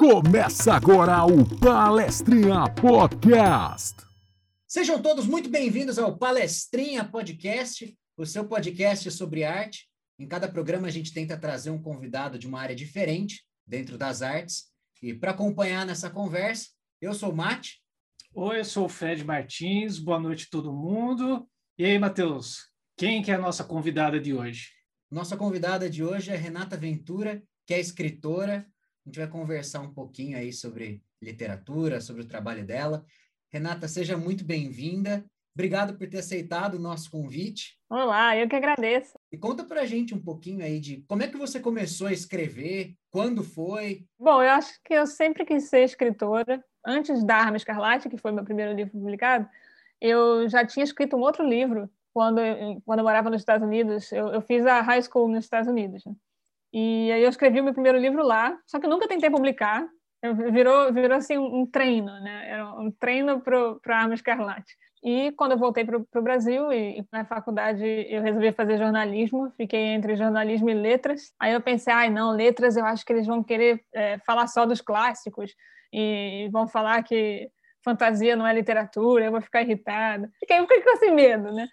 Começa agora o Palestrinha Podcast. Sejam todos muito bem-vindos ao Palestrinha Podcast, o seu podcast sobre arte. Em cada programa a gente tenta trazer um convidado de uma área diferente dentro das artes. E para acompanhar nessa conversa, eu sou o Mate. Oi, eu sou o Fred Martins. Boa noite a todo mundo. E aí, Matheus, quem que é a nossa convidada de hoje? Nossa convidada de hoje é Renata Ventura, que é escritora. A gente vai conversar um pouquinho aí sobre literatura, sobre o trabalho dela. Renata, seja muito bem-vinda. Obrigado por ter aceitado o nosso convite. Olá, eu que agradeço. E conta pra gente um pouquinho aí de como é que você começou a escrever, quando foi? Bom, eu acho que eu sempre quis ser escritora. Antes da Arma Escarlate, que foi meu primeiro livro publicado, eu já tinha escrito um outro livro quando, quando eu morava nos Estados Unidos. Eu, eu fiz a high school nos Estados Unidos. Né? E aí eu escrevi o meu primeiro livro lá, só que eu nunca tentei publicar. Virou, virou assim um treino, né? Era um treino para a Arma Escarlate. E quando eu voltei para o Brasil e, e, na faculdade eu resolvi fazer jornalismo, fiquei entre jornalismo e letras. Aí eu pensei, ai não, letras eu acho que eles vão querer é, falar só dos clássicos e vão falar que fantasia não é literatura, eu vou ficar irritada. Fiquei, fiquei com esse medo, né?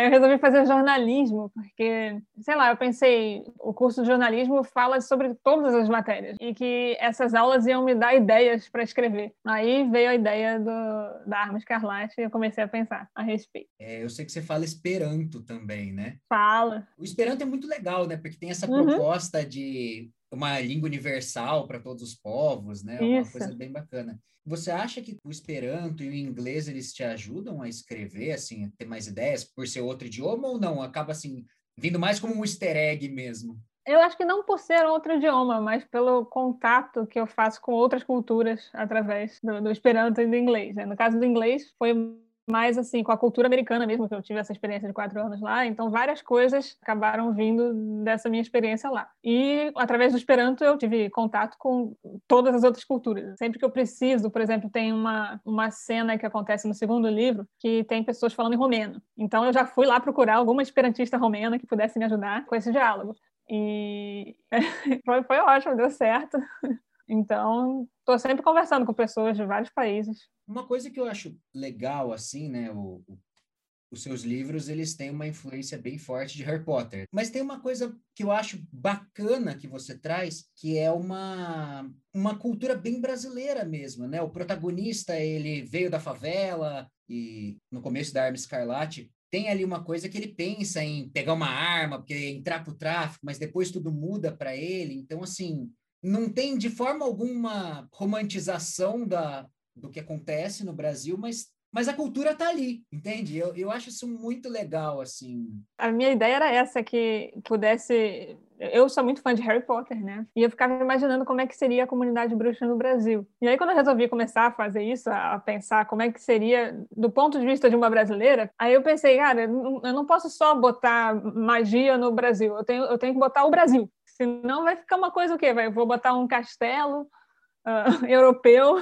Aí eu resolvi fazer jornalismo, porque, sei lá, eu pensei, o curso de jornalismo fala sobre todas as matérias e que essas aulas iam me dar ideias para escrever. Aí veio a ideia do, da Arma Escarlate e eu comecei a pensar a respeito. É, eu sei que você fala Esperanto também, né? Fala. O Esperanto é muito legal, né? Porque tem essa uhum. proposta de uma língua universal para todos os povos, né? Uma Isso. coisa bem bacana. Você acha que o Esperanto e o inglês eles te ajudam a escrever, assim, a ter mais ideias por ser outro idioma ou não? Acaba assim vindo mais como um easter egg mesmo? Eu acho que não por ser outro idioma, mas pelo contato que eu faço com outras culturas através do, do Esperanto e do inglês. Né? No caso do inglês, foi mais assim com a cultura americana mesmo, que eu tive essa experiência de quatro anos lá, então várias coisas acabaram vindo dessa minha experiência lá. E através do Esperanto eu tive contato com todas as outras culturas. Sempre que eu preciso, por exemplo, tem uma, uma cena que acontece no segundo livro que tem pessoas falando em romeno. Então eu já fui lá procurar alguma esperantista romena que pudesse me ajudar com esse diálogo. E foi, foi ótimo, deu certo. Então, estou sempre conversando com pessoas de vários países. Uma coisa que eu acho legal, assim, né, o, o, os seus livros, eles têm uma influência bem forte de Harry Potter. Mas tem uma coisa que eu acho bacana que você traz, que é uma, uma cultura bem brasileira mesmo, né? O protagonista, ele veio da favela e no começo da Arma Escarlate, tem ali uma coisa que ele pensa em pegar uma arma, porque entrar para o tráfico, mas depois tudo muda para ele. Então, assim, não tem de forma alguma romantização da, do que acontece no Brasil, mas, mas a cultura está ali, entende? Eu, eu acho isso muito legal, assim. A minha ideia era essa, que pudesse... Eu sou muito fã de Harry Potter, né? E eu ficava imaginando como é que seria a comunidade bruxa no Brasil. E aí, quando eu resolvi começar a fazer isso, a pensar como é que seria do ponto de vista de uma brasileira, aí eu pensei, cara, eu não posso só botar magia no Brasil, eu tenho, eu tenho que botar o Brasil. Senão vai ficar uma coisa o quê? Vai, vou botar um castelo uh, europeu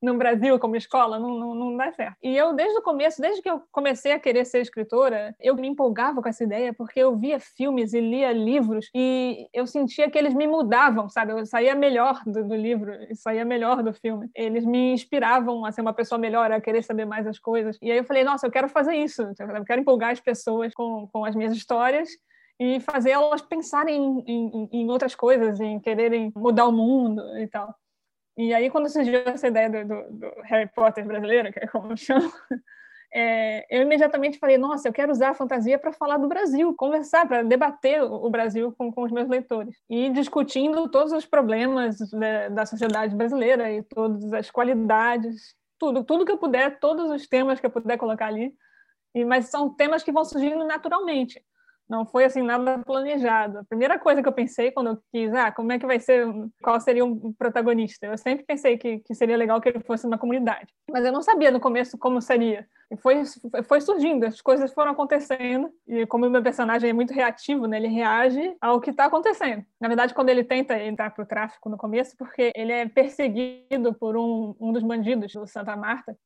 no Brasil como escola, não, não, não dá certo. E eu, desde o começo, desde que eu comecei a querer ser escritora, eu me empolgava com essa ideia, porque eu via filmes e lia livros e eu sentia que eles me mudavam, sabe? Eu saía melhor do, do livro e saía melhor do filme. Eles me inspiravam a ser uma pessoa melhor, a querer saber mais as coisas. E aí eu falei, nossa, eu quero fazer isso, eu quero empolgar as pessoas com, com as minhas histórias e fazer elas pensarem em, em, em, outras coisas, em quererem mudar o mundo e tal. E aí, quando surgiu essa ideia do, do, do Harry Potter brasileiro, que é como eu chamo, é, eu imediatamente falei: nossa, eu quero usar a fantasia para falar do Brasil, conversar, para debater o Brasil com, com os meus leitores. E discutindo todos os problemas da, da sociedade brasileira e todas as qualidades, tudo, tudo que eu puder, todos os temas que eu puder colocar ali. E, mas são temas que vão surgindo naturalmente. Não foi assim nada planejado. A primeira coisa que eu pensei quando eu quis, ah, como é que vai ser, qual seria um protagonista? Eu sempre pensei que, que seria legal que ele fosse uma comunidade, mas eu não sabia no começo como seria. E foi, foi surgindo, as coisas foram acontecendo e como o meu personagem é muito reativo, né, ele reage ao que está acontecendo. Na verdade, quando ele tenta entrar para o tráfico no começo, porque ele é perseguido por um, um dos bandidos do Santa Marta,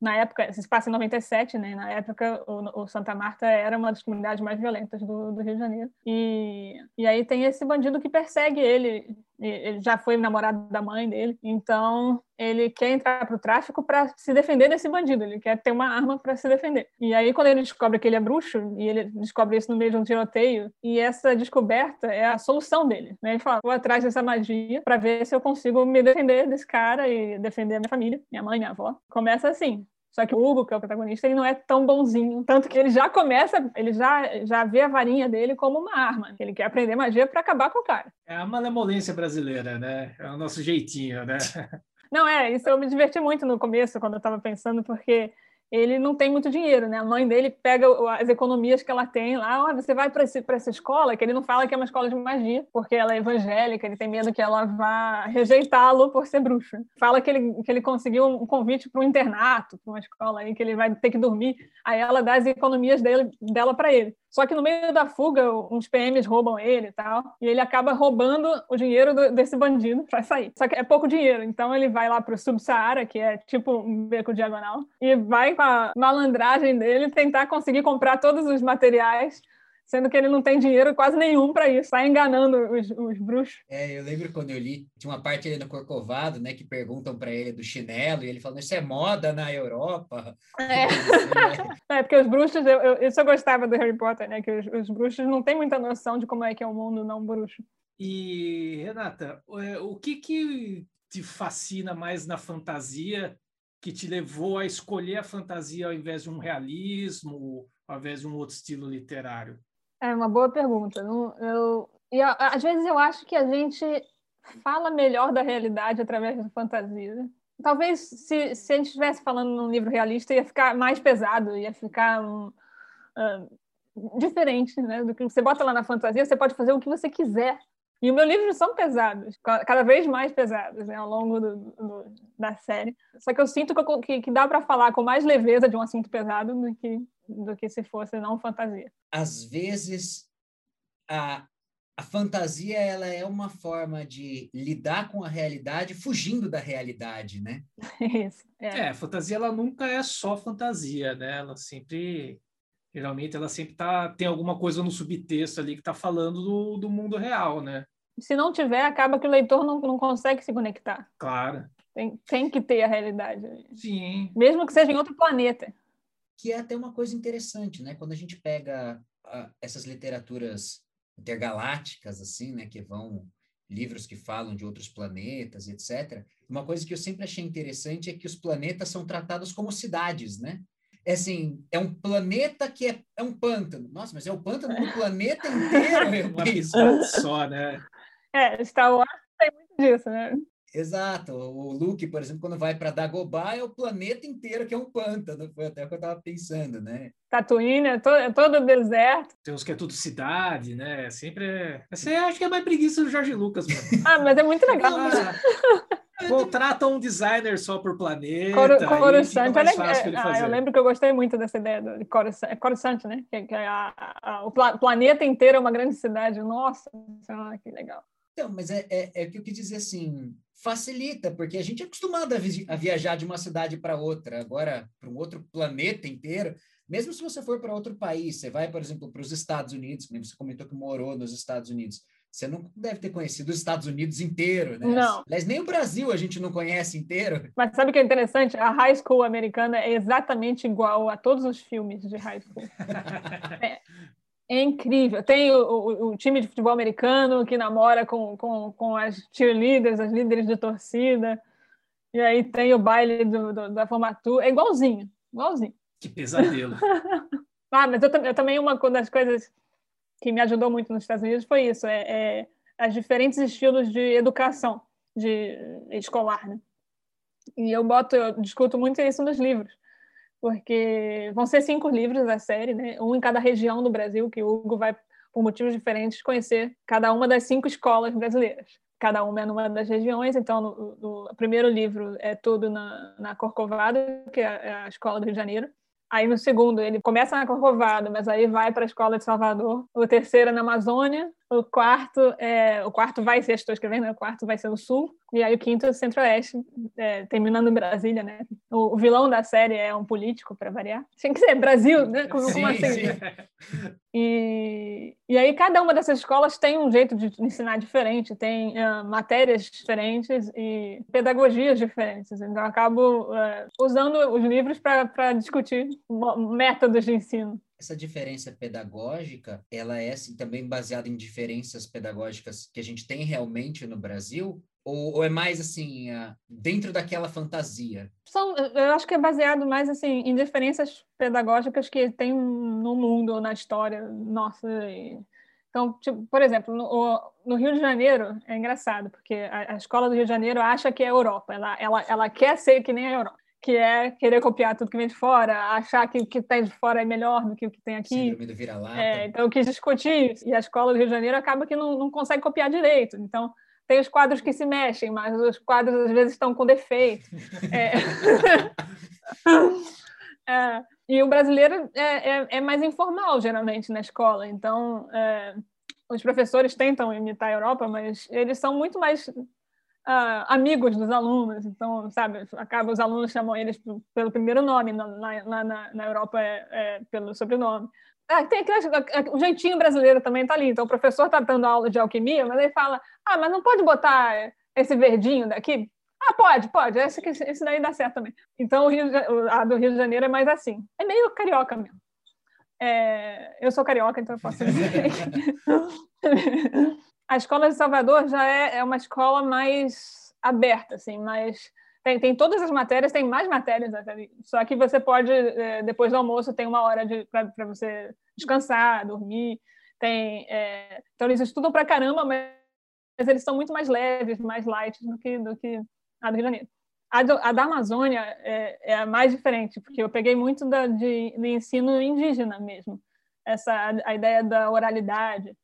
na época, se passa em 97, né? Na época, o, o, Santa Marta era uma das comunidades mais violentas do, do, Rio de Janeiro. E, e aí tem esse bandido que persegue ele ele já foi namorado da mãe dele, então ele quer entrar para o tráfico para se defender desse bandido, ele quer ter uma arma para se defender. E aí, quando ele descobre que ele é bruxo, e ele descobre isso no meio de um tiroteio, e essa descoberta é a solução dele. Né? Ele fala: vou atrás dessa magia para ver se eu consigo me defender desse cara e defender a minha família, minha mãe, minha avó. Começa assim. Só que o Hugo, que é o protagonista, ele não é tão bonzinho. Tanto que ele já começa, ele já, já vê a varinha dele como uma arma. Ele quer aprender magia para acabar com o cara. É a malemolência brasileira, né? É o nosso jeitinho, né? Não, é, isso eu me diverti muito no começo, quando eu estava pensando, porque ele não tem muito dinheiro, né? A mãe dele pega as economias que ela tem lá, oh, você vai para essa escola, que ele não fala que é uma escola de magia, porque ela é evangélica, ele tem medo que ela vá rejeitá-lo por ser bruxo. Fala que ele, que ele conseguiu um convite para um internato, para uma escola aí, que ele vai ter que dormir, aí ela dá as economias dele, dela para ele. Só que no meio da fuga, uns PMs roubam ele e tal, e ele acaba roubando o dinheiro do, desse bandido para sair. Só que é pouco dinheiro, então ele vai lá para o Subsaara, que é tipo um beco diagonal, e vai com a malandragem dele tentar conseguir comprar todos os materiais sendo que ele não tem dinheiro quase nenhum para isso, está enganando os, os, bruxos. É, eu lembro quando eu li, tinha uma parte ali no Corcovado, né, que perguntam para ele do chinelo, e ele falando, isso é moda na Europa. É, é porque os bruxos, eu, eu, isso eu gostava do Harry Potter, né, que os, os bruxos não têm muita noção de como é que é o mundo não bruxo. E, Renata, é, o que que te fascina mais na fantasia que te levou a escolher a fantasia ao invés de um realismo, ao invés de um outro estilo literário? É uma boa pergunta. eu, e às vezes eu acho que a gente fala melhor da realidade através da fantasia. Talvez se, se a gente estivesse falando num livro realista ia ficar mais pesado, ia ficar um, uh, diferente, né? Do que você bota lá na fantasia, você pode fazer o que você quiser. E os meus livros são pesados, cada vez mais pesados, né, ao longo do, do, da série. Só que eu sinto que, que, que dá para falar com mais leveza de um assunto pesado do que do que se fosse não fantasia. Às vezes, a, a fantasia ela é uma forma de lidar com a realidade fugindo da realidade, né? Isso. É. é, a fantasia ela nunca é só fantasia, né? Ela sempre geralmente ela sempre tá tem alguma coisa no subtexto ali que está falando do, do mundo real, né? Se não tiver, acaba que o leitor não, não consegue se conectar. Claro. Tem, tem que ter a realidade. Sim. Mesmo que seja em outro planeta que é até uma coisa interessante, né? Quando a gente pega uh, essas literaturas intergalácticas, assim, né? Que vão livros que falam de outros planetas, etc. Uma coisa que eu sempre achei interessante é que os planetas são tratados como cidades, né? É assim, é um planeta que é, é um pântano. Nossa, mas é o pântano do planeta inteiro. Uma é só, né? É, Star Wars tem muito disso, né? Exato. O Luke, por exemplo, quando vai para Dagobah, é o planeta inteiro que é um pântano. Foi até o que eu estava pensando, né? Tatooine é todo, é todo deserto. Tem uns que é tudo cidade, né? Sempre é... Você acha que é mais preguiça do Jorge Lucas, mano. ah, mas é muito legal. Ah, contrata um designer só por planeta. Cor Coruscant é legal. Ah, eu lembro que eu gostei muito dessa ideia de Coruscant, é Coruscant né? Que, que é a, a, o pla planeta inteiro é uma grande cidade. Nossa, que legal. Então, mas é, é, é que eu quis dizer assim, facilita, porque a gente é acostumado a, vi a viajar de uma cidade para outra, agora para um outro planeta inteiro. Mesmo se você for para outro país, você vai, por exemplo, para os Estados Unidos, como você comentou que morou nos Estados Unidos, você não deve ter conhecido os Estados Unidos inteiro, né? Não. Aliás, nem o Brasil a gente não conhece inteiro. Mas sabe o que é interessante? A high school americana é exatamente igual a todos os filmes de high school. é, é incrível. Tem o, o, o, time de futebol americano que namora com, com, com as cheerleaders, as líderes de torcida. E aí tem o baile do, do, da formatura. É igualzinho, igualzinho. Que pesadelo. ah, mas eu, eu, também, uma das coisas que me ajudou muito nos Estados Unidos foi isso, é, é as diferentes estilos de educação de escolar, né? E eu boto, eu discuto muito isso nos livros porque vão ser cinco livros da série, né? Um em cada região do Brasil, que o Hugo vai, por motivos diferentes, conhecer cada uma das cinco escolas brasileiras. Cada uma é numa das regiões, então no, no o primeiro livro é todo na, na Corcovado, que é a escola do Rio de Janeiro. Aí no segundo ele começa na Corcovado, mas aí vai para a escola de Salvador. O terceiro é na Amazônia, o quarto é o quarto vai ser, estou escrevendo, né? o quarto vai ser o sul, e aí o quinto é o centro-oeste, é, terminando em Brasília, né? O, vilão da série é um político, para variar. Tinha que ser Brasil, né? Como, sim, como assim? Sim. E, e aí cada uma dessas escolas tem um jeito de ensinar diferente, tem uh, matérias diferentes e pedagogias diferentes. Então, eu acabo uh, usando os livros para discutir métodos de ensino essa diferença pedagógica, ela é assim, também baseada em diferenças pedagógicas que a gente tem realmente no Brasil? Ou, ou é mais assim, dentro daquela fantasia? São, eu acho que é baseado mais assim em diferenças pedagógicas que tem no mundo ou na história nossa. Então, tipo, por exemplo, no, no, Rio de Janeiro é engraçado, porque a, a, escola do Rio de Janeiro acha que é a Europa, ela, ela, ela quer ser que nem a Europa que é querer copiar tudo que vem de fora, achar que o que tem de fora é melhor do que o que tem aqui. Síndrome do vira-lata. É, então, eu quis discutir. E a escola do Rio de Janeiro acaba que não, não consegue copiar direito. Então, tem os quadros que se mexem, mas os quadros às vezes estão com defeito. É... é, e o brasileiro é, é, é, mais informal, geralmente, na escola. Então, é, os professores tentam imitar a Europa, mas eles são muito mais uh, amigos dos alunos, então, sabe, acaba os alunos chamam eles pelo primeiro nome, na, na, na, na Europa é, é, pelo sobrenome. Ah, tem aquele, o jeitinho brasileiro também está ali, então o professor está dando aula de alquimia, mas ele fala, ah, mas não pode botar esse verdinho daqui? Ah, pode, pode, esse, esse daí dá certo também. Então, o Rio, a do Rio de Janeiro é mais assim, é meio carioca mesmo. É, eu sou carioca, então eu posso dizer. a escola de Salvador já é, é uma escola mais aberta, assim, mais tem, tem todas as matérias, tem mais matérias até, só que você pode é, depois do almoço tem uma hora para você descansar, dormir, tem é, então eles estudam para caramba, mas, mas, eles são muito mais leves, mais light do que do que a do Rio de Janeiro. A, do, a da Amazônia é, é, a mais diferente, porque eu peguei muito da, de, de ensino indígena mesmo, essa a, a ideia da oralidade,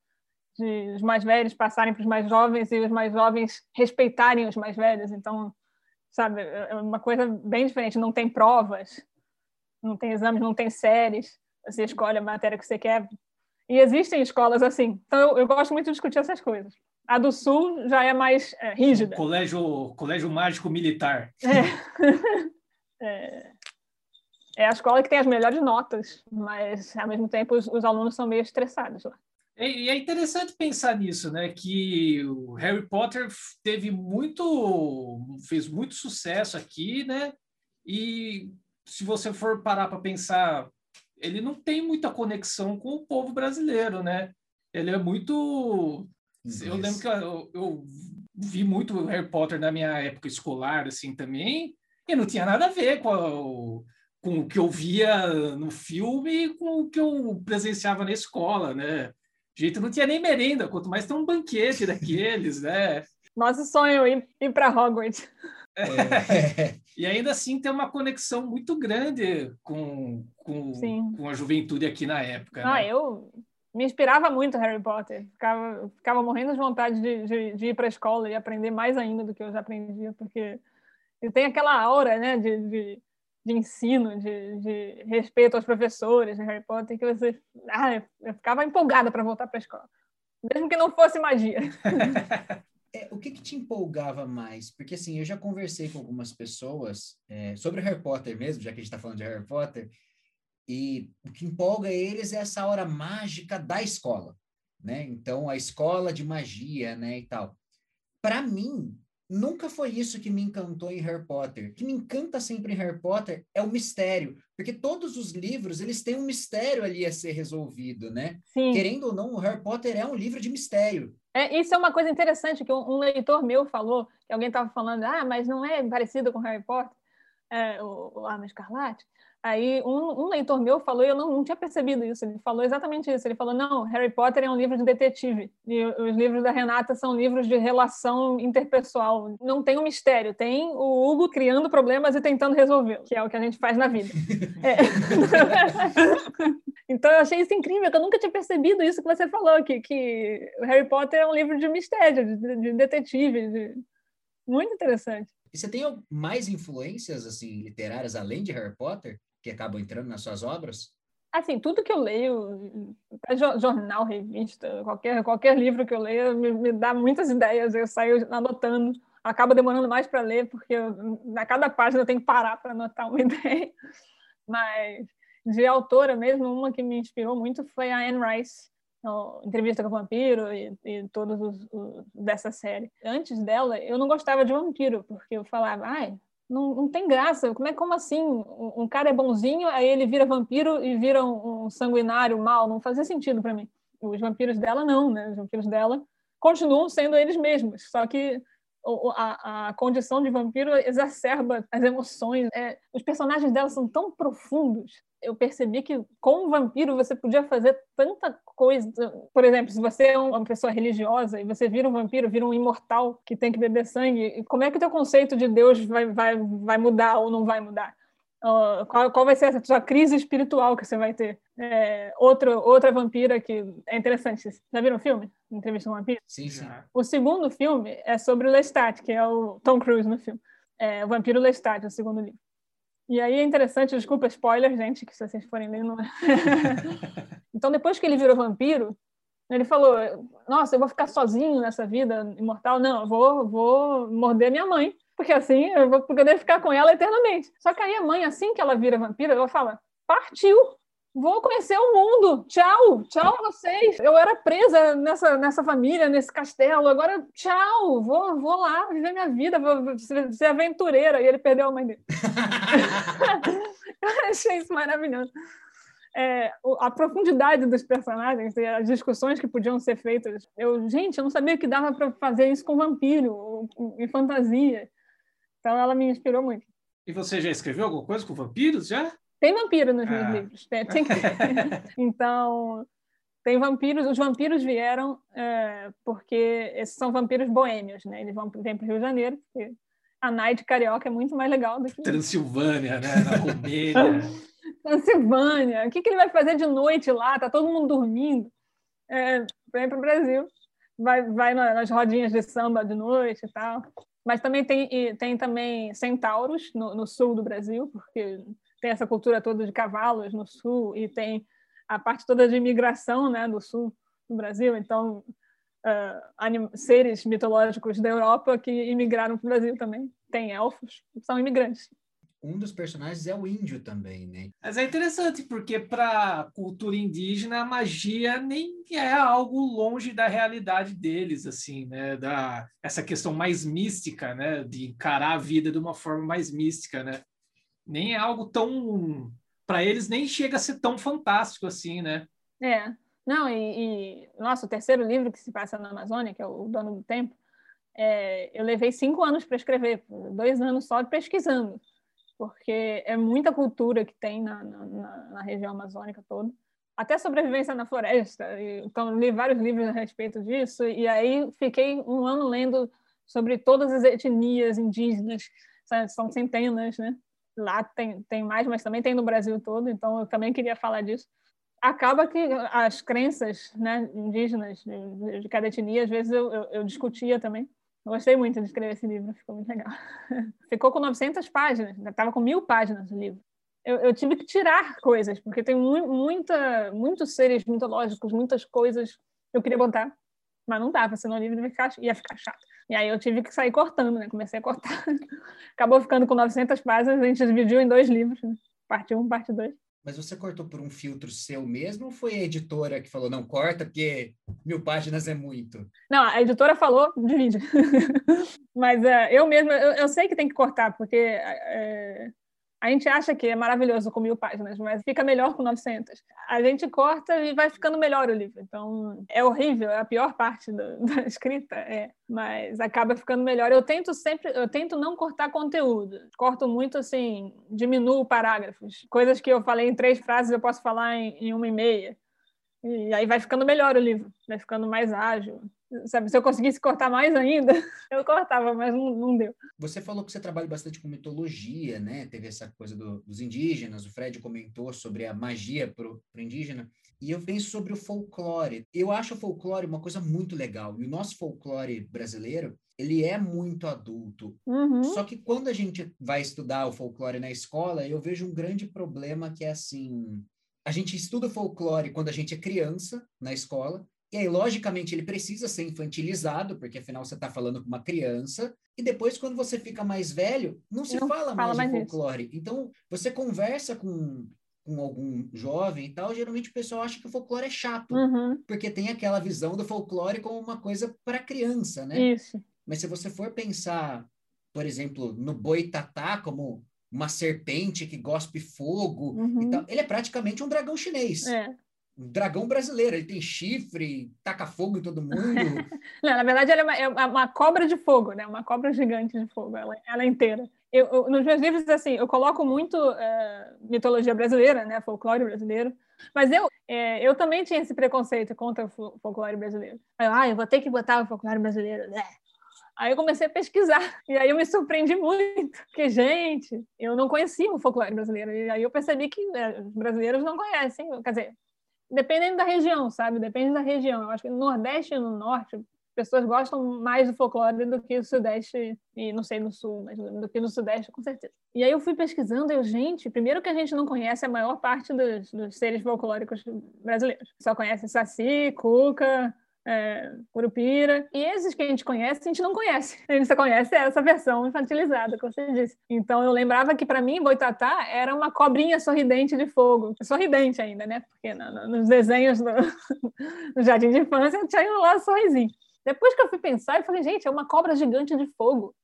de os mais velhos passarem para os mais jovens e os mais jovens respeitarem os mais velhos. Então, sabe, é uma coisa bem diferente. Não tem provas, não tem exames, não tem séries. Você escolhe a matéria que você quer. E existem escolas assim. Então, eu, eu gosto muito de discutir essas coisas. A do Sul já é mais é, rígida. Colégio, colégio Mágico Militar. É. é. é. a escola que tem as melhores notas, mas, ao mesmo tempo, os, os alunos são meio estressados lá. E é interessante pensar nisso, né? Que o Harry Potter teve muito, fez muito sucesso aqui, né? E se você for parar para pensar, ele não tem muita conexão com o povo brasileiro, né? Ele é muito. Isso. Eu lembro que eu, eu, vi muito Harry Potter na minha época escolar, assim também, e não tinha nada a ver com, a, com o que eu via no filme e com o que eu presenciava na escola, né? Jeito não tinha nem merenda, quanto mais tem um banquete daqueles, né? Nosso sonho ir, ir para Hogwarts. É. e ainda assim tem uma conexão muito grande com, com, com a juventude aqui na época. Ah, né? eu me inspirava muito Harry Potter. Ficava, ficava morrendo de vontade de, de, de ir para a escola e aprender mais ainda do que eu já aprendia, porque ele tem aquela aura, né, de, de de ensino, de, de, respeito aos professores de Harry Potter, que você. Ah, eu ficava empolgada para voltar para a escola. Mesmo que não fosse magia. É, o que, que, te empolgava mais? Porque, assim, eu já conversei com algumas pessoas é, sobre Harry Potter mesmo, já que a gente está falando de Harry Potter, e o que empolga eles é essa hora mágica da escola, né? Então, a escola de magia, né, e tal. Para mim, Nunca foi isso que me encantou em Harry Potter. O que me encanta sempre em Harry Potter é o mistério, porque todos os livros, eles têm um mistério ali a ser resolvido, né? Sim. Querendo ou não, o Harry Potter é um livro de mistério. É, isso é uma coisa interessante que um, um leitor meu falou, que alguém estava falando, ah, mas não é parecido com Harry Potter, é, o, o Arma Escarlate. Aí um, um, leitor meu falou, e eu não, não, tinha percebido isso, ele falou exatamente isso. Ele falou: não, Harry Potter é um livro de detetive, e os livros da Renata são livros de relação interpessoal. Não tem um mistério, tem o Hugo criando problemas e tentando resolvê-los, que é o que a gente faz na vida. É. então eu achei isso incrível, que eu nunca tinha percebido isso que você falou, que, que Harry Potter é um livro de mistério, de, de detetive. De... Muito interessante. E você tem mais influências assim literárias além de Harry Potter? Que acabam entrando nas suas obras? Assim, tudo que eu leio, jornal, revista, qualquer, qualquer livro que eu leio, me, me dá muitas ideias. Eu saio anotando. Acaba demorando mais para ler, porque eu, na cada página eu tenho que parar para anotar uma ideia. Mas de autora mesmo, uma que me inspirou muito foi a Anne Rice, Entrevista com o Vampiro e, e todos os, os, dessa série. Antes dela, eu não gostava de vampiro, porque eu falava, ai, não, não tem graça. Como é como assim? Um, um, cara é bonzinho, aí ele vira vampiro e vira um, um sanguinário mal. Não fazia sentido para mim. Os vampiros dela não, né? Os vampiros dela continuam sendo eles mesmos, só que a, a condição de vampiro exacerba as emoções. É, os personagens dela são tão profundos eu percebi que com vampiro você podia fazer tanta coisa. Por exemplo, se você é uma pessoa religiosa e você vira um vampiro, vira um imortal que tem que beber sangue, como é que o teu conceito de Deus vai, vai, vai mudar ou não vai mudar? Uh, qual, qual vai ser a sua crise espiritual que você vai ter? É, outro, outra vampira que é interessante. Já viram o filme? Entrevista com um vampiro? Sim, sim. O segundo filme é sobre o Lestat, que é o Tom Cruise no filme. É, o Vampiro Lestat, o segundo livro. E aí é interessante, desculpa spoiler, gente, que se vocês forem ler, não é. então, depois que ele virou vampiro, ele falou: Nossa, eu vou ficar sozinho nessa vida imortal? Não, eu vou, vou morder minha mãe, porque assim eu vou poder ficar com ela eternamente. Só que aí a mãe, assim que ela vira vampiro, ela fala: Partiu, Vou conhecer o mundo. Tchau, tchau a vocês. Eu era presa nessa, nessa família, nesse castelo. Agora, tchau. Vou, vou lá viver minha vida, vou ser, aventureira. E ele perdeu a mãe dele. eu achei isso maravilhoso. É, a profundidade dos personagens, as discussões que podiam ser feitas. Eu, gente, eu não sabia que dava para fazer isso com vampiro, em fantasia. Então, ela me inspirou muito. E você já escreveu alguma coisa com vampiros já? Tem vampiro nos meus ah. livros. Tem, tem então, tem vampiros. Os vampiros vieram é, porque esses são vampiros boêmios, né? Eles vão, vêm para o Rio de Janeiro, porque a night carioca é muito mais legal do que... Transilvânia, né? Na Romênia. Transilvânia. O que, que ele vai fazer de noite lá? Tá todo mundo dormindo. É, vem para o Brasil. Vai, vai nas rodinhas de samba de noite e tal. Mas também tem, tem também centauros no, no sul do Brasil, porque tem essa cultura toda de cavalos no sul e tem a parte toda de imigração né, do sul do Brasil. Então, uh, seres mitológicos da Europa que imigraram para o Brasil também. Tem elfos, são imigrantes. Um dos personagens é o índio também, né? Mas é interessante, porque para a cultura indígena, a magia nem é algo longe da realidade deles, assim, né? Da, essa questão mais mística, né? De encarar a vida de uma forma mais mística, né? nem é algo tão. Para eles, nem chega a ser tão fantástico assim, né? É. Não, e, e nossa, o terceiro livro que se passa na Amazônia, que é o Dono do Tempo, é, eu levei cinco anos para escrever, dois anos só pesquisando, porque é muita cultura que tem na, na, na região amazônica toda. Até sobrevivência na floresta. Então, li vários livros a respeito disso, e aí fiquei um ano lendo sobre todas as etnias indígenas, são centenas, né? lá tem, tem mais, mas também tem no Brasil todo, então eu também queria falar disso. Acaba que as crenças né, indígenas de, de cada etnia, às vezes eu, eu, eu discutia também. Eu gostei muito de escrever esse livro, ficou muito legal. Ficou com 900 páginas, estava com mil páginas o livro. Eu, eu, tive que tirar coisas, porque tem mu muita, muitos seres mitológicos, muitas coisas que eu queria botar, mas não dava, senão o livro ia ficar, ia ficar chato. E aí eu tive que sair cortando, né? Comecei a cortar. Acabou ficando com 900 páginas, a gente dividiu em dois livros, né? parte 1, um, parte 2. Mas você cortou por um filtro seu mesmo ou foi a editora que falou, não, corta porque mil páginas é muito? Não, a editora falou, divide. Mas uh, eu mesma, eu, eu, sei que tem que cortar, porque uh, a gente acha que é maravilhoso com mil páginas, mas fica melhor com 900. A gente corta e vai ficando melhor o livro. Então, é horrível, é a pior parte do, da escrita, é, mas acaba ficando melhor. Eu tento sempre, eu tento não cortar conteúdo. Corto muito assim, diminuo parágrafos. Coisas que eu falei em três frases, eu posso falar em, em uma e meia. E aí vai ficando melhor o livro, vai ficando mais ágil. Sabe, se eu conseguisse cortar mais ainda, eu cortava, mas não, não deu. Você falou que você trabalha bastante com mitologia, né? Teve essa coisa do, dos indígenas, o Fred comentou sobre a magia para o indígena. E eu penso sobre o folclore. Eu acho o folclore uma coisa muito legal. E o nosso folclore brasileiro, ele é muito adulto. Uhum. Só que quando a gente vai estudar o folclore na escola, eu vejo um grande problema que é assim, a gente estuda folclore quando a gente é criança na escola, e aí, logicamente, ele precisa ser infantilizado, porque afinal você está falando com uma criança. E depois, quando você fica mais velho, não se Não fala, fala mais mais folclore. Então, você conversa com, com algum jovem e tal, geralmente o pessoal acha que o folclore é chato, Uhum, porque tem aquela visão do folclore como uma coisa para criança, né? Isso. Mas se você for pensar, por exemplo, no boitatá como uma serpente que gospe fogo Uhum. tal, ele é praticamente um dragão chinês. É. Um dragão brasileiro. Ele tem chifre, taca fogo em todo mundo. Não, na verdade, ela é uma, é uma- cobra de fogo, né? Uma cobra gigante de fogo, ela, ela é inteira. Eu, eu- nos meus livros, assim, eu coloco muito eh, mitologia brasileira, né? Folclore brasileiro. Mas eu, eh, eu também tinha esse preconceito contra o fo- folclore brasileiro. Aí ah, eu vou ter que botar o folclore brasileiro. né? Aí eu comecei a pesquisar. E aí eu me surpreendi muito. Porque, gente, eu não conhecia o folclore brasileiro. E aí eu percebi que eh, os brasileiros não conhecem. Quer dizer, dependendo da região, sabe? Depende da região. Eu acho que no Nordeste e no Norte, pessoas gostam mais do folclore do que o Sudeste, e não sei no Sul, mas do que no Sudeste, com certeza. E aí eu fui pesquisando eu, gente, primeiro que a gente não conhece a maior parte dos, dos seres folclóricos brasileiros. Só conhece Saci, Cuca, é, Curupira. E esses que a gente conhece, a gente não conhece. A gente só conhece essa versão infantilizada, que você disse. Então eu lembrava que, para mim, Boitatá era uma cobrinha sorridente de fogo. Sorridente ainda, né? Porque no- no- nos desenhos do, no jardim de infância tinha lá um sorrisinho. Depois que eu fui pensar, eu falei, gente, é uma cobra gigante de fogo.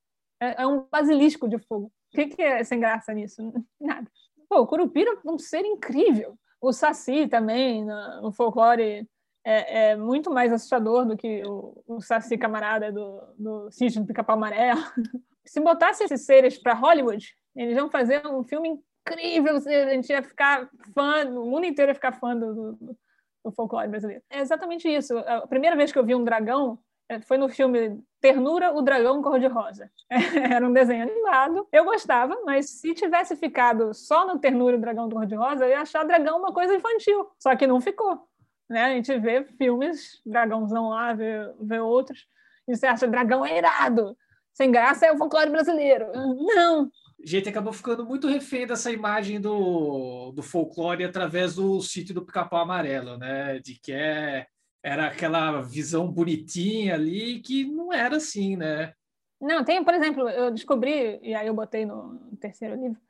É, é um basilisco de fogo. O que, que é sem graça nisso? Nada. Pô, o Curupira é um ser incrível. O Saci também, no, no folclore, é, é muito mais assustador do que o, o Saci camarada do, do do Pica-Pau Amarelo. Se botasse esses seres para Hollywood, eles iam fazer um filme incrível, a gente ia ficar fã, o mundo inteiro ia ficar fã do, do, do folclore brasileiro. É exatamente isso. A primeira vez que eu vi um dragão eh, foi no filme Ternura, o Dragão Cor-de-Rosa. Era um desenho animado. Eu gostava, mas se tivesse ficado só no Ternura, o Dragão Cor-de-Rosa, eu ia achar dragão uma coisa infantil. Só que não ficou. Né? A gente vê filmes, dragãozão lá, vê, vê outros, e você acha dragão é irado. Sem graça é o folclore brasileiro. Não, gente acabou ficando muito refém dessa imagem do, do folclore através do sítio do Pica-Pau Amarelo, né? De que é, era aquela visão bonitinha ali que não era assim, né? Não, tem, por exemplo, eu descobri, e aí eu botei no terceiro livro,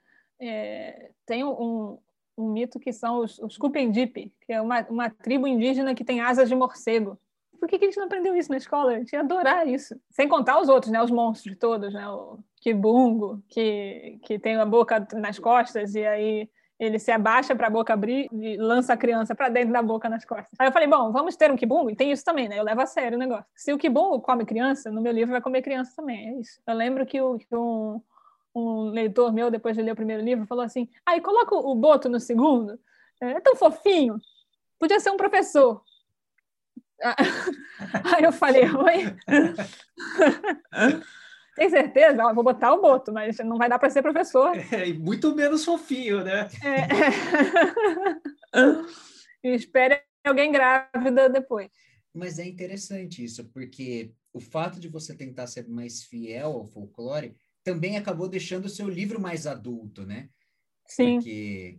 é, tem um, um mito que são os, os Kupendipi, que é uma, uma tribo indígena que tem asas de morcego. Por que, que a gente não aprendeu isso na escola? A gente ia adorar isso. Sem contar os outros, né? Os monstros todos, né? O Kibungo, que, que tem a boca nas costas e aí ele se abaixa para a boca abrir e lança a criança para dentro da boca nas costas. Aí eu falei, bom, vamos ter um kibungo? E tem isso também, né? Eu levo a sério o negócio. Se o kibungo come criança, no meu livro vai comer criança também, é isso. Eu lembro que, o, que um, um leitor meu, depois de ler o primeiro livro, falou assim, aí coloca o boto no segundo, é tão fofinho, podia ser um professor. Aí eu falei, oi? Tem certeza? Ah, vou botar o boto, mas não vai dar para ser professor. É, e muito menos fofinho, né? É. e espere alguém grávida depois. Mas é interessante isso, porque o fato de você tentar ser mais fiel ao folclore também acabou deixando o seu livro mais adulto, né? Sim. Porque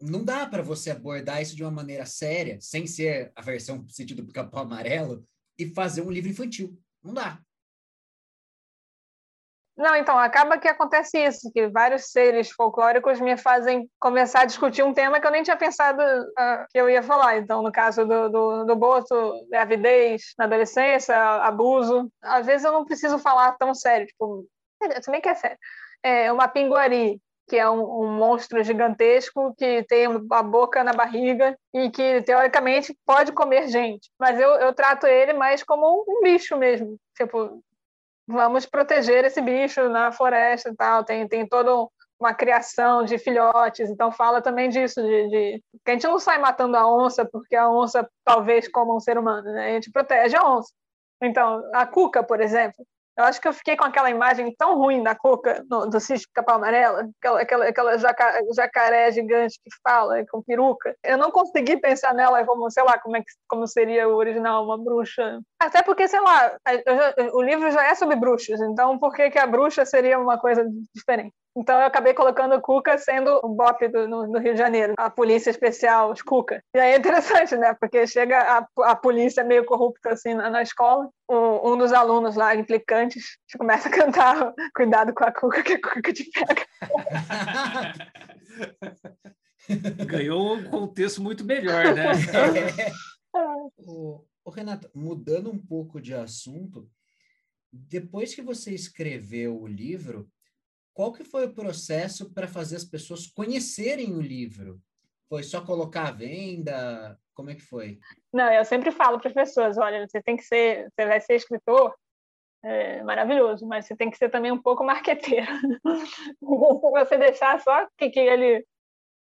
não dá para você abordar isso de uma maneira séria, sem ser a versão sentido do Pica-Pau Amarelo, e fazer um livro infantil. Não dá. Não, então, acaba que acontece isso, que vários seres folclóricos me fazem começar a discutir um tema que eu nem tinha pensado uh, que eu ia falar. Então, no caso do, do, do Boto, gravidez na adolescência, abuso, às vezes eu não preciso falar tão sério, tipo, se bem que é sério. É uma pinguari, que é um, um, monstro gigantesco que tem a boca na barriga e que, teoricamente, pode comer gente. Mas eu, eu trato ele mais como um bicho mesmo. Tipo, vamos proteger esse bicho na floresta e tal. Tem, tem toda uma criação de filhotes, então fala também disso, de, de, que a gente não sai matando a onça porque a onça talvez coma um ser humano, né? A gente protege a onça. Então, a cuca, por exemplo, eu acho que eu fiquei com aquela imagem tão ruim da cuca no, do sítio Capão Amarela, aquela, aquela, aquela jaca, jacaré gigante que fala com peruca. Eu não consegui pensar nela como, sei lá, como, é que, como seria o original, uma bruxa. Até porque, sei lá, o livro já é sobre bruxas, então por que, que a bruxa seria uma coisa diferente? Então eu acabei colocando o Cuca sendo o BOP do, no, no, Rio de Janeiro, a polícia especial, os Cuca. E aí é interessante, né? Porque chega a, a polícia meio corrupta assim na, na escola, o, um dos alunos lá, implicantes, começa a cantar cuidado com a Cuca, que a Cuca te pega. Ganhou um contexto muito melhor, né? o, o Renato, mudando um pouco de assunto, depois que você escreveu o livro, qual que foi o processo para fazer as pessoas conhecerem o livro? Foi só colocar à venda? Como é que foi? Não, eu sempre falo para as pessoas, olha, você tem que ser, você vai ser escritor, é maravilhoso, mas você tem que ser também um pouco marqueteiro. Você deixar só que, que ele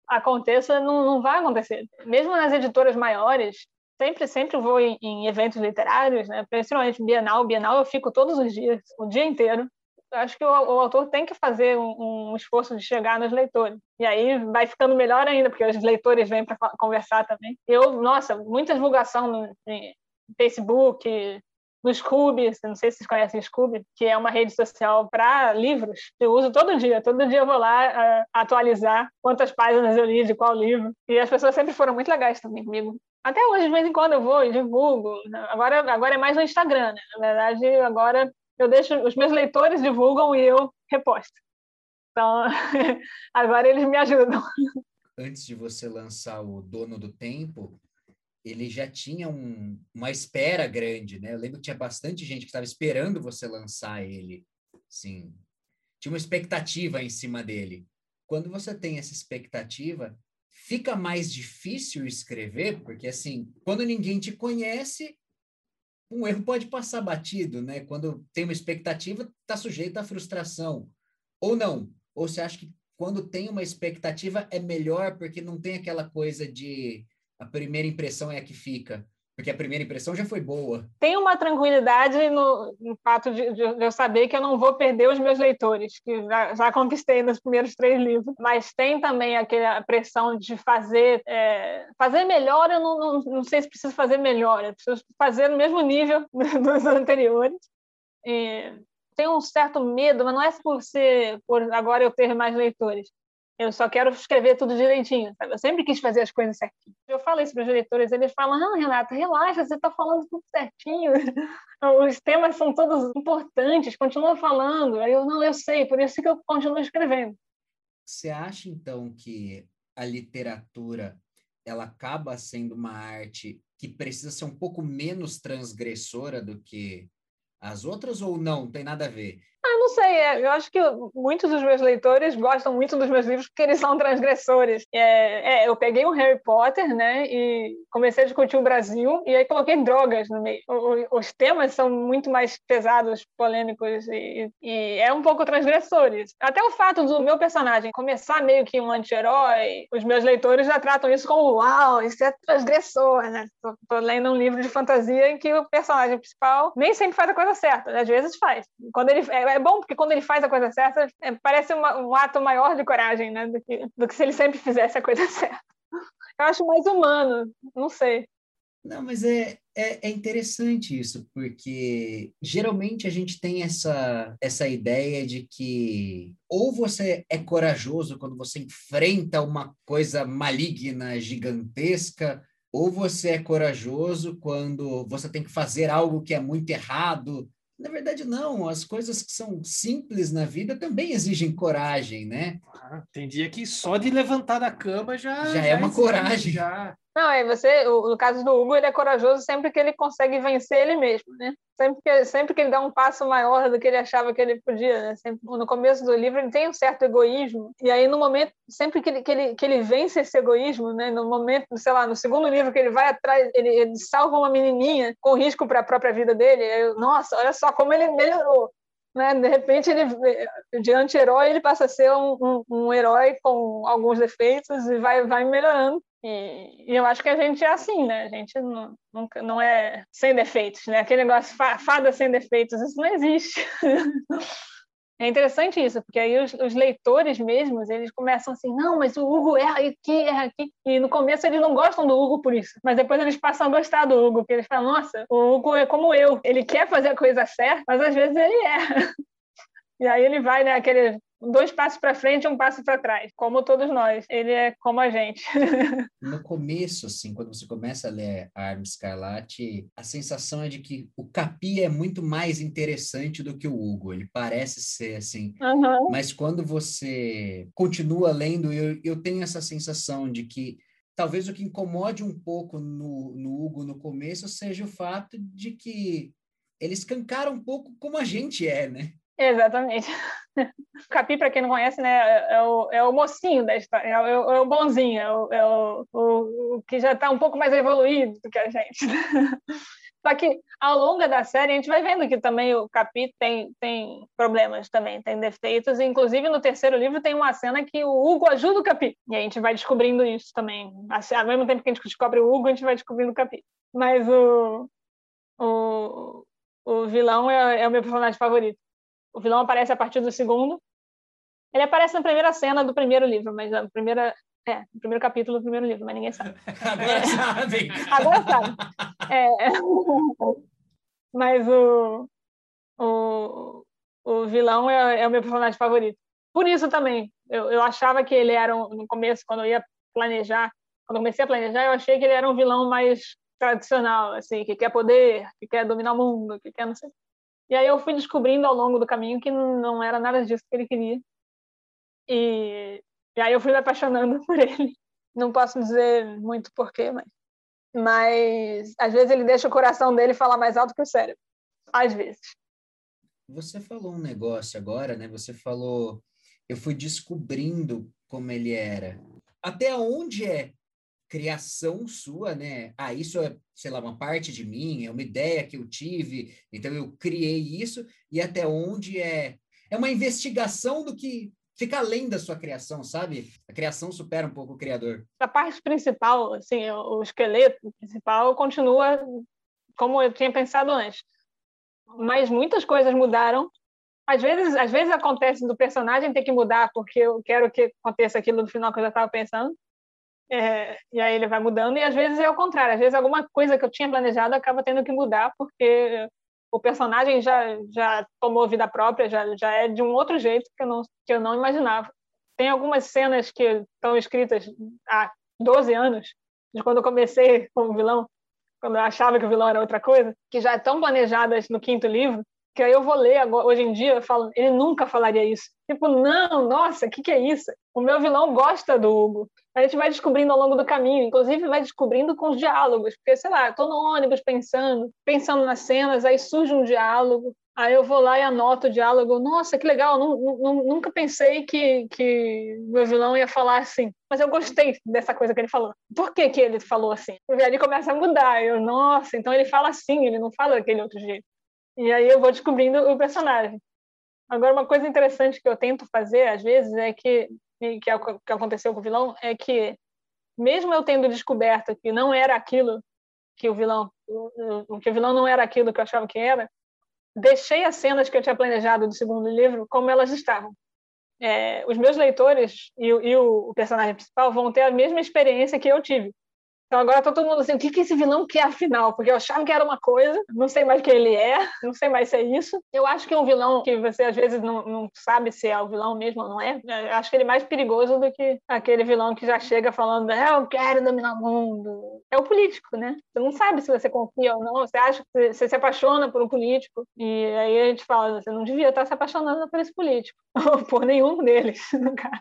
aconteça, não, não vai acontecer. Mesmo nas editoras maiores, sempre sempre vou em, em, eventos literários, né? principalmente Bienal. Bienal eu fico todos os dias, o dia inteiro acho que o, o, autor tem que fazer um, um, esforço de chegar nos leitores. E aí vai ficando melhor ainda, porque os leitores vêm para conversar também. Eu, nossa, muita divulgação no, Facebook, no Scoob, não sei se vocês conhecem o Scoob, que é uma rede social para livros. Eu uso todo dia, todo dia eu vou lá uh, atualizar quantas páginas eu li de qual livro. E as pessoas sempre foram muito legais também comigo. Até hoje, de vez em quando eu vou e divulgo. Agora, agora é mais no Instagram, né? Na verdade, agora eu deixo, os meus leitores divulgam e eu reposto. Então, agora eles me ajudam. Antes de você lançar o Dono do Tempo, ele já tinha um, uma espera grande, né? Eu lembro que tinha bastante gente que estava esperando você lançar ele. Sim, tinha uma expectativa em cima dele. Quando você tem essa expectativa, fica mais difícil escrever, porque assim, quando ninguém te conhece, um erro pode passar batido, né? Quando tem uma expectativa, está sujeito à frustração. Ou não. Ou você acha que quando tem uma expectativa é melhor porque não tem aquela coisa de a primeira impressão é a que fica. Porque a primeira impressão já foi boa. Tem uma tranquilidade no, no fato de, de, eu saber que eu não vou perder os meus leitores, que já, já conquistei nos primeiros três livros. Mas tem também aquela pressão de fazer é, fazer melhor. Eu não, não, não, sei se preciso fazer melhor, eu preciso fazer no mesmo nível dos anteriores. E tem um certo medo, mas não é por ser por agora eu ter mais leitores eu só quero escrever tudo direitinho, sabe? Eu sempre quis fazer as coisas certinho. Eu falo isso para os leitores, eles falam: "Não, Renata, relaxa, você está falando tudo certinho. Os temas são todos importantes, continua falando". Aí eu: "Não, eu sei, por isso que eu continuo escrevendo". Você acha então que a literatura ela acaba sendo uma arte que precisa ser um pouco menos transgressora do que as outras ou não? Tem nada a ver? Ah, não sei, é, eu acho que muitos dos meus leitores gostam muito dos meus livros porque eles são transgressores. É, é, eu peguei um Harry Potter, né, e comecei a discutir o Brasil, e aí coloquei drogas no meio. O, os temas são muito mais pesados, polêmicos, e, e, é um pouco transgressores. Até o fato do meu personagem começar meio que um anti-herói, os meus leitores já tratam isso como, uau, isso é transgressor, né? Tô, tô lendo um livro de fantasia em que o personagem principal nem sempre faz a coisa certa, né? às vezes faz. Quando ele é, é bom porque quando ele faz a coisa certa, é, parece uma, um ato maior de coragem, né? Do que, do que se ele sempre fizesse a coisa certa. Eu acho mais humano, não sei. Não, mas é, é, é, interessante isso, porque geralmente a gente tem essa, essa ideia de que ou você é corajoso quando você enfrenta uma coisa maligna, gigantesca, ou você é corajoso quando você tem que fazer algo que é muito errado, na verdade, não. As coisas que são simples na vida também exigem coragem, né? Ah, tem dia que só de levantar da cama já. Já, já é uma coragem. Já. Não, é você, no caso do Hugo, ele é corajoso sempre que ele consegue vencer ele mesmo, né? Sempre que, sempre que ele dá um passo maior do que ele achava que ele podia, né? Sempre, no começo do livro ele tem um certo egoísmo, e aí no momento, sempre que ele, que ele, que ele vence esse egoísmo, né? No momento, sei lá, no segundo livro que ele vai atrás, ele, ele salva uma menininha com risco para a própria vida dele, nossa, olha só como ele melhorou. Né? De repente, ele, de anti-herói, ele passa a ser um, um, um, herói com alguns defeitos e vai, vai melhorando. E, e, eu acho que a gente é assim, né? A gente não, nunca, não é sem defeitos, né? Aquele negócio, fada sem defeitos, isso não existe. É interessante isso, porque aí os, os, leitores mesmos, eles começam assim, não, mas o Hugo erra aqui, erra aqui. E no começo eles não gostam do Hugo por isso, mas depois eles passam a gostar do Hugo, porque eles falam, nossa, o Hugo é como eu, ele quer fazer a coisa certa, mas às vezes ele erra. E aí ele vai, né, aquele dois passos para frente e um passo para trás, como todos nós. Ele é como a gente. no começo, assim, quando você começa a ler a Arma Escarlate, a sensação é de que o Capi é muito mais interessante do que o Hugo. Ele parece ser assim. Uhum. Mas quando você continua lendo, eu, eu tenho essa sensação de que talvez o que incomode um pouco no, no Hugo no começo seja o fato de que ele escancara um pouco como a gente é, né? Exatamente. O Capi, para quem não conhece, né, é, é o, é o mocinho da história, é o, é o bonzinho, é, o, é o, o que já está um pouco mais evoluído do que a gente. Só que ao longo da série a gente vai vendo que também o Capi tem, tem problemas também, tem defeitos. Inclusive no terceiro livro tem uma cena que o Hugo ajuda o Capi. E a gente vai descobrindo isso também. Assim, ao mesmo tempo que a gente descobre o Hugo, a gente vai descobrindo o Capi. Mas o, o, o vilão é, é o meu personagem favorito. O vilão aparece a partir do segundo. Ele aparece na primeira cena do primeiro livro, mas a primeira é, no primeiro capítulo do primeiro livro, mas ninguém sabe. Agora é, sabem. Agora sabe. É, mas o, o, o vilão é, é, o meu personagem favorito. Por isso também, eu, eu achava que ele era, um, no começo, quando eu ia planejar, quando eu comecei a planejar, eu achei que ele era um vilão mais tradicional, assim, que quer poder, que quer dominar o mundo, que quer não sei. E aí eu fui descobrindo ao longo do caminho que não era nada disso que ele queria. E, e aí eu fui me apaixonando por ele. Não posso dizer muito porquê, mas mas às vezes ele deixa o coração dele falar mais alto que o cérebro. Às vezes. Você falou um negócio agora, né? Você falou, eu fui descobrindo como ele era. Até onde é criação sua, né? Ah, isso é, sei lá, uma parte de mim, é uma ideia que eu tive, então eu criei isso, e até onde é é uma investigação do que fica além da sua criação, sabe? A criação supera um pouco o criador. A parte principal, assim, o esqueleto principal continua como eu tinha pensado antes. Mas muitas coisas mudaram. Às vezes, às vezes acontece do personagem ter que mudar porque eu quero que aconteça aquilo no final que eu já estava pensando. É, e aí ele vai mudando, e às vezes é o contrário, às vezes alguma coisa que eu tinha planejado acaba tendo que mudar, porque o personagem já, já tomou vida própria, já, já é de um outro jeito que eu, não, que eu não imaginava. Tem algumas cenas que estão escritas há 12 anos, de quando eu comecei como vilão, quando eu achava que o vilão era outra coisa, que já estão planejadas no quinto livro, que aí eu vou ler agora, hoje em dia, eu falo, ele nunca falaria isso. Tipo, não, nossa, o que, que é isso? O meu vilão gosta do Hugo. A gente vai descobrindo ao longo do caminho, inclusive vai descobrindo com os diálogos, porque, sei lá, estou no ônibus pensando, pensando nas cenas, aí surge um diálogo, aí eu vou lá e anoto o diálogo, nossa, que legal, nunca pensei que, que meu vilão ia falar assim, mas eu gostei dessa coisa que ele falou. Por que, que ele falou assim? E aí começa a mudar, eu, nossa, então ele fala assim, ele não fala daquele outro jeito. E aí eu vou descobrindo o personagem. Agora, uma coisa interessante que eu tento fazer, às vezes, é que, que, é o que aconteceu com o vilão, é que, mesmo eu tendo descoberto que não era aquilo que o vilão, que o vilão não era aquilo que eu achava que era, deixei as cenas que eu tinha planejado do segundo livro como elas estavam. É, os meus leitores e, e, o personagem principal vão ter a mesma experiência que eu tive. Então agora tá todo mundo assim, o que, que esse vilão quer afinal? Porque eu achava que era uma coisa, não sei mais quem ele é, não sei mais se é isso. Eu acho que é um vilão que você às vezes não, não sabe se é o vilão mesmo ou não é. Eu acho que ele é mais perigoso do que aquele vilão que já chega falando, é, eu quero dominar o mundo. É o político, né? Você não sabe se você confia ou não, você acha que você se apaixona por um político. E aí a gente fala, você não devia estar se apaixonando por esse político, ou por nenhum deles, no caso.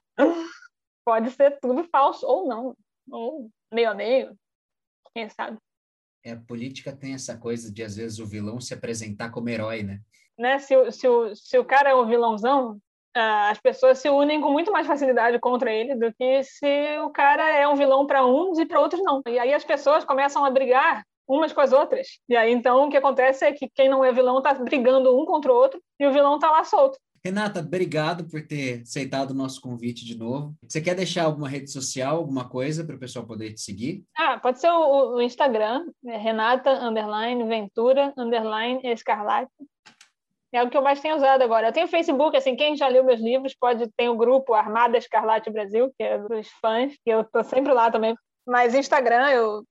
Pode ser tudo falso ou não, ou meio a meio, quem sabe? É, a política tem essa coisa de, às vezes, o vilão se apresentar como herói, né? né? Se, o, se, o, se o cara é o vilãozão, ah, as pessoas se unem com muito mais facilidade contra ele do que se o cara é um vilão para uns e para outros não. E aí as pessoas começam a brigar umas com as outras. E aí então o que acontece é que quem não é vilão está brigando um contra o outro e o vilão está lá solto. Renata, obrigado por ter aceitado o nosso convite de novo. Você quer deixar alguma rede social, alguma coisa para o pessoal poder te seguir? Ah, pode ser o, o Instagram, é Renata underline Ventura underline Escarlate. É o que eu mais tenho usado agora. Eu tenho Facebook, assim, quem já leu meus livros pode ter o grupo Armada Escarlate Brasil, que é dos fãs, que eu tô sempre lá também. Mas Instagram, eu,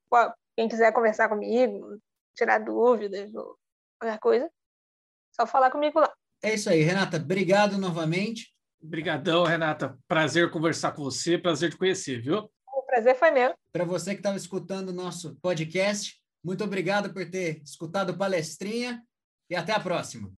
quem quiser conversar comigo, tirar dúvidas qualquer coisa, só falar comigo lá. É isso aí, Renata. Obrigado novamente. Obrigadão, Renata. Prazer conversar com você, prazer te conhecer, viu? O prazer foi meu. Para você que estava escutando o nosso podcast, muito obrigado por ter escutado Palestrinha e até a próxima.